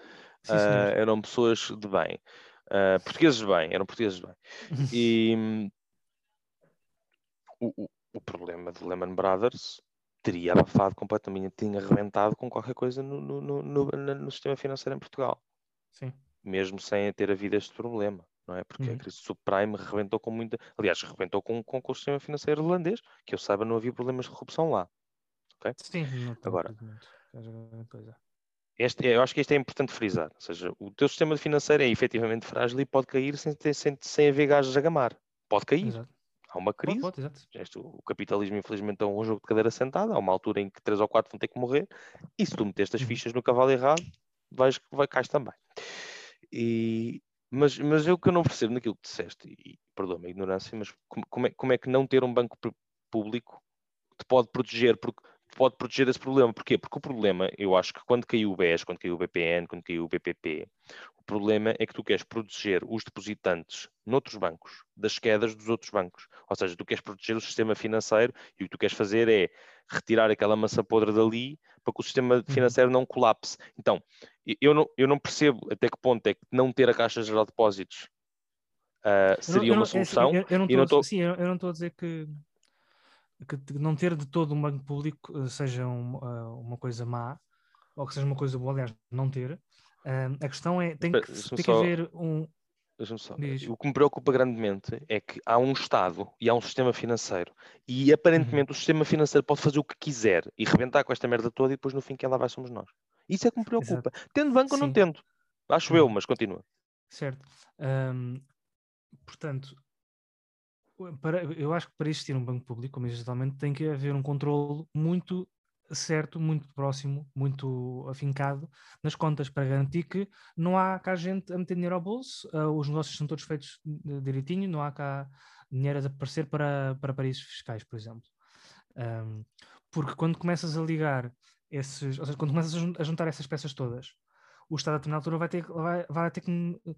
Sim, senhor. eram pessoas de bem. Ah, portugueses de bem, eram portugueses de bem. E hum, o, o- problema de Lehman Brothers teria abafado completamente, tinha arrebentado com qualquer coisa no, no, no, no sistema financeiro em Portugal, Sim. mesmo sem ter havido este problema, não é? Porque a Uhum. crise subprime arrebentou com muita. Aliás, arrebentou com, com, com o sistema financeiro irlandês, que eu saiba, não havia problemas de corrupção lá. Sim, não tem Agora. Este, eu acho que isto é importante frisar. Ou seja, o teu sistema financeiro é efetivamente frágil e pode cair sem, ter, sem, sem haver gajos a gamar. Pode cair. Exato. Há uma Pode, crise. pode, exato. Este- o capitalismo, infelizmente, é um jogo de cadeira sentada. Há uma altura em que três ou quatro vão ter que morrer. E se tu meteste as Uhum. fichas no cavalo errado, vais, vai, cais também. E, mas, mas eu que eu não percebo naquilo que disseste, e perdoa-me a ignorância, mas como, é, como é que não ter um banco público te pode proteger? Porque pode proteger esse problema. Porquê? Porque o problema, eu acho que quando caiu o BES, quando caiu o BPN, quando caiu o BPP, o problema é que tu queres proteger os depositantes noutros bancos das quedas dos outros bancos. Ou seja, tu queres proteger o sistema financeiro e o que tu queres fazer é retirar aquela massa podre dali para que o sistema financeiro não colapse. Então, eu não, eu não percebo até que ponto é que não ter a Caixa Geral de Depósitos não- seria não- uma é assim, solução. eu- eu não estou tô- Sim, eu não estou a dizer que, que não ter de todo um banco público eh, seja um, ah, uma coisa má ou que seja uma coisa boa, aliás, não ter. Ah, a questão é tem que, tem que só- haver um. Deixa-me só. Diz. O que me preocupa grandemente é que há um Estado e há um sistema financeiro e Uhum. aparentemente o sistema financeiro pode fazer o que quiser e rebentar com esta merda toda e depois no fim quem lá vai somos nós. Isso é que me preocupa. Tendo banco ou não tendo. Acho eu, Uhum. mas continua. Certo. Ahm, portanto, para, eu acho que para existir um banco público, como digitalmente, tem que haver um controle muito certo, muito próximo, muito afincado nas contas para garantir que não há cá gente a meter dinheiro ao bolso, uh, os negócios são todos feitos direitinho, não há cá dinheiro a desaparecer para, para paraísos fiscais, por exemplo. Um, porque quando começas a ligar esses, ou seja, quando começas a juntar essas peças todas, o Estado a determinada altura vai ter, vai, vai ter que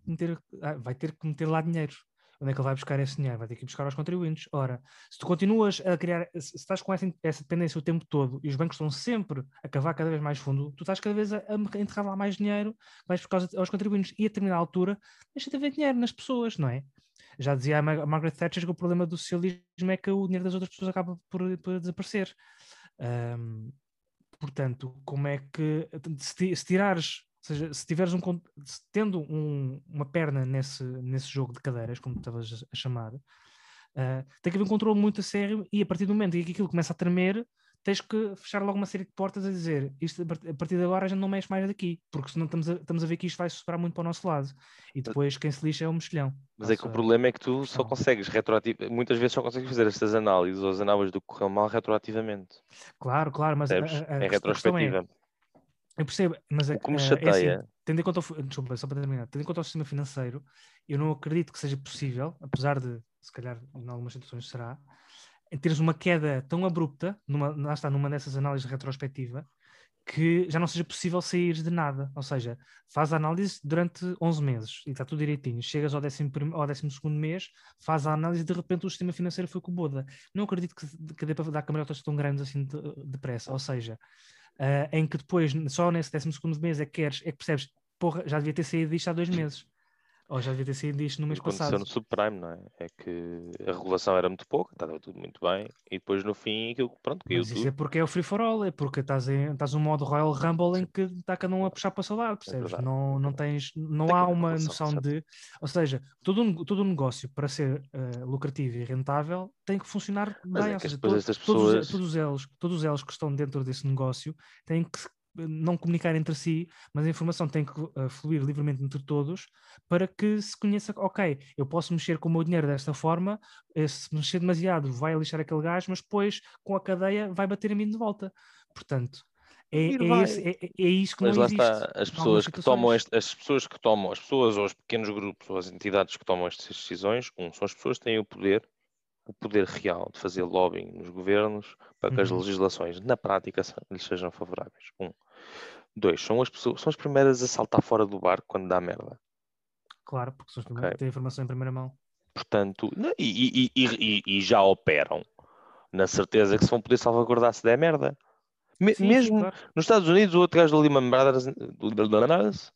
meter, ah, vai ter que meter lá dinheiro. Onde é que ele vai buscar esse dinheiro? Vai ter que buscar aos contribuintes. Ora, se tu continuas a criar, se estás com essa, essa dependência o tempo todo e os bancos estão sempre a cavar cada vez mais fundo, tu estás cada vez a, a enterrar lá mais dinheiro, vais por causa aos contribuintes e a determinada altura deixa de haver dinheiro nas pessoas, não é? Já dizia a Margaret Thatcher que o problema do socialismo é que o dinheiro das outras pessoas acaba por, por desaparecer. Um, portanto, como é que se, se tirares ou seja, se tiveres um se tendo um, uma perna nesse, nesse jogo de cadeiras, como estavas a chamar, uh, tem que haver um controle muito a sério e a partir do momento em que aquilo começa a tremer, tens que fechar logo uma série de portas a dizer isto a partir de agora a gente não mexe mais daqui, porque senão estamos a, estamos a ver que isto vai superar muito para o nosso lado. E depois quem se lixa é o mexilhão. Mas é que o problema é que tu só consegues retroativamente, muitas vezes só consegues fazer estas análises ou as análises do que correu mal retroativamente. Claro, claro, mas a, a, a é retrospectiva. É, eu percebo, mas o que me é, chateia. É assim, tendo em conta o, desculpa, só para terminar, tendo em conta o sistema financeiro, eu não acredito que seja possível, apesar de, se calhar, em algumas situações será, em teres uma queda tão abrupta, numa, lá está, numa dessas análises retrospectiva, que já não seja possível sair de nada. Ou seja, faz a análise durante 11 meses e está tudo direitinho. Chegas ao 12 ao décimo segundo mês, faz a análise e de repente o sistema financeiro foi com o Boda. Não acredito que, que dê para dar cambalhotas tão grandes assim depressa. De Ou seja, uh, em que depois, só nesse 12 mês, é que, queres, é que percebes, porra, já devia ter saído disto há dois meses. Ou já devia ter sido isto no mês Aconteceu passado. no subprime, não é? É que a regulação era muito pouca, estava tudo muito bem, e depois no fim aquilo, pronto, caiu Mas isso tudo. é porque é o free for all, é porque estás, em, estás num modo Royal Rumble em que está cada um a puxar para o seu lado, é percebes? verdade, não, é não tens, não Tem há uma noção certo. de, ou seja, todo um, todo um negócio para ser eh, lucrativo e rentável tem que funcionar Mas bem, é ou seja, todos, pessoas- todos os elos, todos os elos que estão dentro desse negócio têm que se- não comunicar entre si, mas a informação tem que eh, fluir livremente entre todos para que se conheça, ok, eu posso mexer com o meu dinheiro desta forma, eh, se mexer demasiado vai lixar aquele gás, mas depois com a cadeia vai bater a mim de volta. Portanto, é, é, esse- é, é- é isso que Mas não lá existe. está, as pessoas que tomam este, as pessoas que tomam, as pessoas ou os pequenos grupos ou as entidades que tomam estas decisões, um, são as pessoas que têm o poder, o poder real de fazer lobbying nos governos para que as Uhum. legislações na prática lhes sejam favoráveis. Um. Dois, são as pessoas, são as primeiras a saltar fora do barco quando dá merda. Claro, porque são os Ok. primeiros que têm a informação em primeira mão. Portanto, e, e- e- e- já operam na certeza que se vão poder salvaguardar se der merda. Me- Sim, mesmo claro. nos Estados Unidos, o outro gajo do Lehman Brothers, do Lehman Brothers,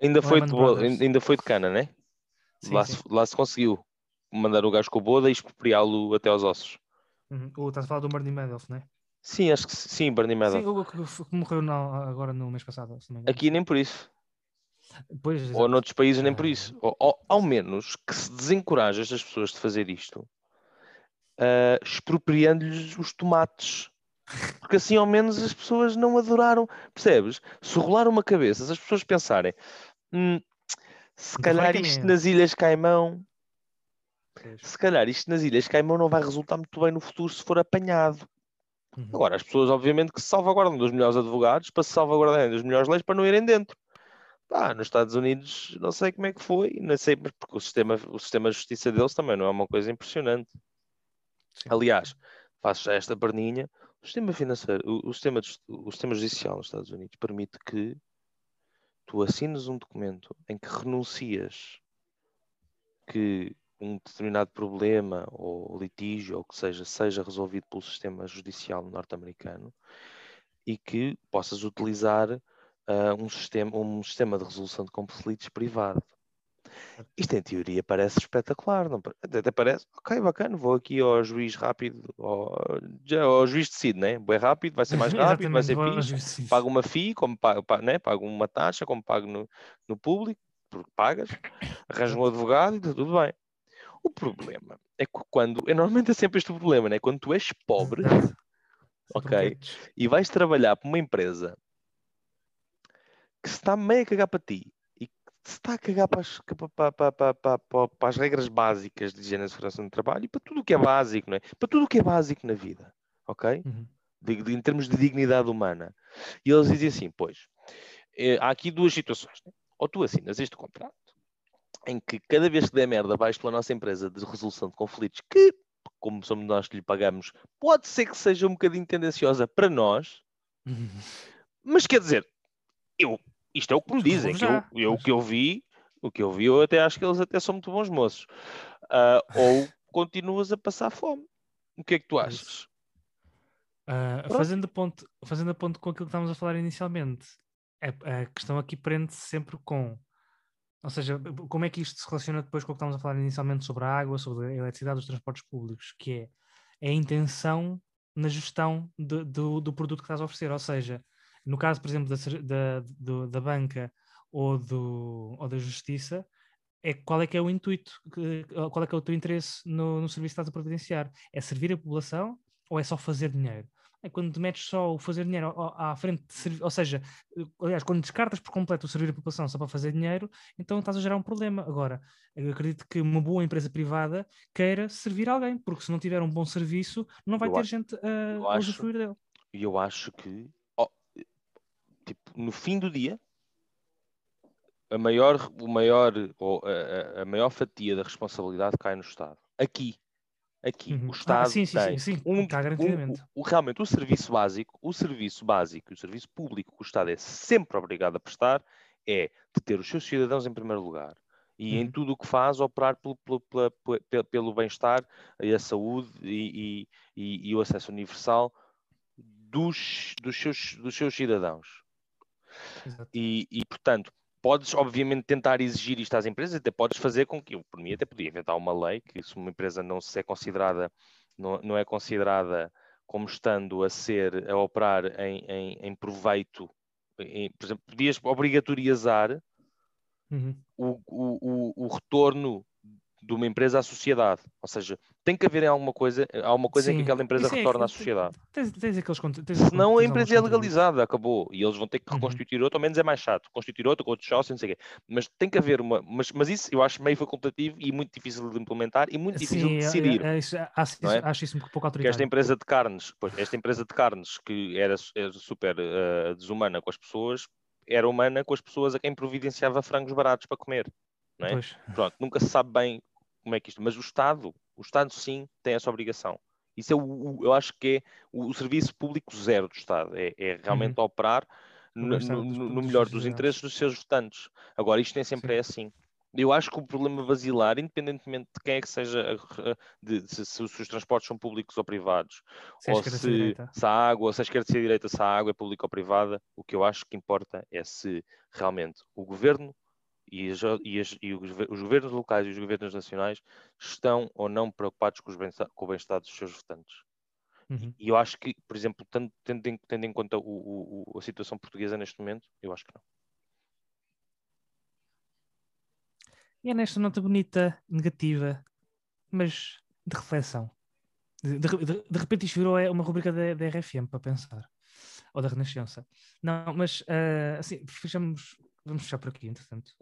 ainda, foi de, ainda foi de cana, né? Sim, lá, sim. Se, lá se conseguiu mandar o gajo com o boda e expropriá-lo até aos ossos. Uhum. Ou estás a falar do Bernie Madoff, não é? Sim, acho que sim, Bernie Madoff. Sim, o que, morreu na- agora no mês passado. não. Aqui nem por isso. Pois, Ou noutros países nem por Ah. isso. Ou, ou- ao menos que se desencoraje estas pessoas de fazer isto, ah, expropriando-lhes os tomates. Porque assim ao menos as pessoas não adoraram. Percebes? Se rolar uma cabeça, se as pessoas pensarem, "Hum, se Então calhar isto caminhando." nas Ilhas Caimão, Pois. se calhar isto nas Ilhas Caimão não vai resultar muito bem no futuro se for apanhado. Uhum. Agora, as pessoas, obviamente, que se salvaguardam dos melhores advogados para se salvaguardarem das melhores leis para não irem dentro. Pá, nos Estados Unidos, não sei como é que foi, não sei, mas porque o sistema, o sistema de justiça deles também não é uma coisa impressionante. Sim. Aliás, faço já esta perninha, o sistema financeiro, o, o sistema, o sistema judicial nos Estados Unidos permite que tu assines um documento em que renuncias que um determinado problema ou litígio ou o que seja, seja resolvido pelo sistema judicial norte-americano e que possas utilizar ah, um, sistema, um sistema de resolução de conflitos privado. Isto em teoria parece espetacular, não? Até, parece, ok, bacana, vou aqui ao juiz rápido, ao, já, ao juiz decide, né? Bem rápido, vai ser mais rápido, vai ser fixe, pago uma FII, como pago, pa- né? pago uma taxa, como pago no, no público, porque pagas, arranjo um advogado e está tudo bem. O problema é que quando, normalmente é sempre este o problema, né? Quando tu és pobre Ok. e vais trabalhar para uma empresa que se está meio a cagar para ti e que se está a cagar para as, para, para- para as regras básicas de higiene e segurança no trabalho e para tudo o que é básico, não é? Para tudo o que é básico na vida, ok? Uhum. De- de- em termos de dignidade humana. E eles dizem assim, pois, eh, há aqui duas situações. né? Ou tu assinas este contrato, em que cada vez que der merda vais pela nossa empresa de resolução de conflitos, que, como somos nós que lhe pagamos, pode ser que seja um bocadinho tendenciosa para nós, mas quer dizer, eu, isto é o que me dizem, que eu, eu- o que eu vi, o que eu vi, eu até acho que eles até são muito bons moços. Ah, ou continuas a passar fome. O que é que tu É achas? Pronto. fazendo, ponto, fazendo a ponto com aquilo que estávamos a falar inicialmente, a, a questão aqui prende-se sempre com. Ou seja, como é que isto se relaciona depois com o que estávamos a falar inicialmente sobre a água, sobre a eletricidade, os transportes públicos, que é a intenção na gestão de- do, do produto que estás a oferecer. Ou seja, no caso, por exemplo, da, da, da banca ou, do, ou da justiça, é qual é que é o intuito, qual é que é o teu interesse no, no serviço que estás a providenciar? É servir a população ou é só fazer dinheiro? É quando te metes só o fazer dinheiro à frente de ou seja, eh, aliás, quando descartas por completo o servir a população só para fazer dinheiro, então estás a gerar um problema. Agora, acredito que uma boa empresa privada queira servir alguém, porque se não tiver um bom serviço, não vai Eu ter a- gente a, acho- usufruir dele. E eu acho que, ó, tipo, no fim do dia, a maior, o maior, ou a, a- a maior fatia da responsabilidade cai no Estado. Aqui. Aqui. Uhum. O Ah, Estado sim, sim, tem sim, sim, um, está um- garantidamente. o- realmente o serviço básico, o serviço básico, o serviço público que o Estado é sempre obrigado a prestar é de ter os seus cidadãos em primeiro lugar e em Uhum. tudo o que faz operar pelo, pelo, pela- pe- pelo bem-estar e a saúde e, e- e- o acesso universal dos, dos, seus, dos seus cidadãos. Exato. E, e, portanto, podes, obviamente, tentar exigir isto às empresas, até podes fazer com que, eu, por mim, até podia inventar uma lei que se uma empresa não se é considerada, não, não é considerada como estando a ser, a operar em, em, em proveito, em- por exemplo, podias obrigatoriizar Uhum. o, o, o, o retorno de uma empresa à sociedade. Ou seja, tem que haver alguma coisa, alguma coisa em que aquela empresa isso é- retorna à te- sociedade. Tens, tens aqueles tens Senão a empresa é legalizada, acabou. E eles vão ter que Uhum. reconstituir outro, ao menos é mais chato. Constituir outro com outro sócio, não sei o quê. Mas tem que haver uma. Mas, mas isso eu acho meio facultativo e muito difícil de implementar e muito difícil Sim, de é- decidir. é- é isso- acho, não isso, é? acho isso um pouco Porque autoritário. esta empresa de carnes, pois, esta empresa de carnes que era, era super eh, desumana com as pessoas, era humana com as pessoas a quem providenciava frangos baratos para comer. é? Pois. Pronto, nunca se sabe bem como é que isto. Mas o Estado, o Estado sim tem essa obrigação. Isso é o, o- eu acho que é o, o serviço público zero do Estado. É, é realmente operar no, no- no melhor dos interesses dos seus votantes. Agora, isto nem sempre Sim. é assim. Eu acho que o problema basilar, independentemente de quem é que seja, a- a- de, se, se os transportes são públicos ou privados, Se é ou esquerda, se é se, a água, se a esquerda se a direita, se a água é pública ou privada, o que eu acho que importa é se realmente o governo e, as- e as- e os, gover- os governos locais e os governos nacionais estão ou não preocupados com, bem-estar- com o bem-estar dos seus votantes. Uhum. E eu acho que, por exemplo, tendo, tendo em, tendo em conta o- o- a situação portuguesa neste momento, eu acho que não. E é nesta nota bonita, negativa, mas de reflexão. De, de- de- de repente isto virou é uma rubrica da, RFM para pensar. Ou da Renascença. Não, mas ah, assim, fechamos, vamos fechar por aqui, entretanto.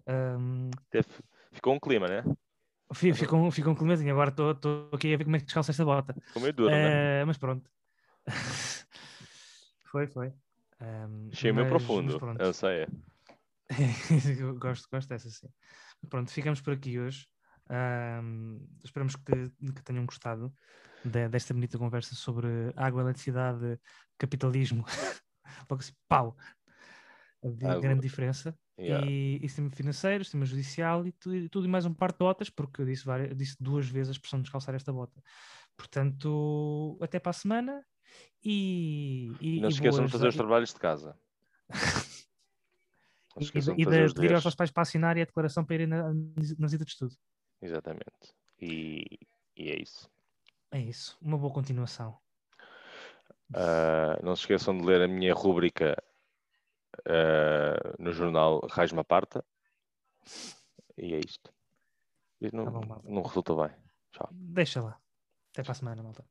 Teve- ficou um clima, né? fi- fica, um, fica um climazinho, agora estou aqui a ver como é que descalça esta bota. Ficou meio duro, né? Ah, mas pronto. foi, foi. Ahm, Achei meio profundo, sei. Eu gosto, gosto dessa sim. Pronto, ficamos por aqui hoje. Ahm, esperamos que, que tenham gostado de- desta bonita conversa sobre água, eletricidade, capitalismo. Logo assim, pau! A di- Água. grande diferença. Yeah. E, e sistema financeiro, sistema judicial e tu- e tudo, e mais um par de botas, porque eu disse, várias, disse duas vezes a expressão de descalçar esta bota. Portanto, até para a semana e. e Não e se esqueçam de fazer os e- trabalhos de casa. E, de- de e de pedir aos vossos pais para assinarem a declaração para irem na, na visita de estudo. Exatamente. E, e é isso. É isso. Uma boa continuação. Ah, não se esqueçam de ler a minha rúbrica ah, no jornal Raios Parta. E é isto. Não, Tá bom, não resulta bem. Tchau. Deixa lá. Até para a semana, malta.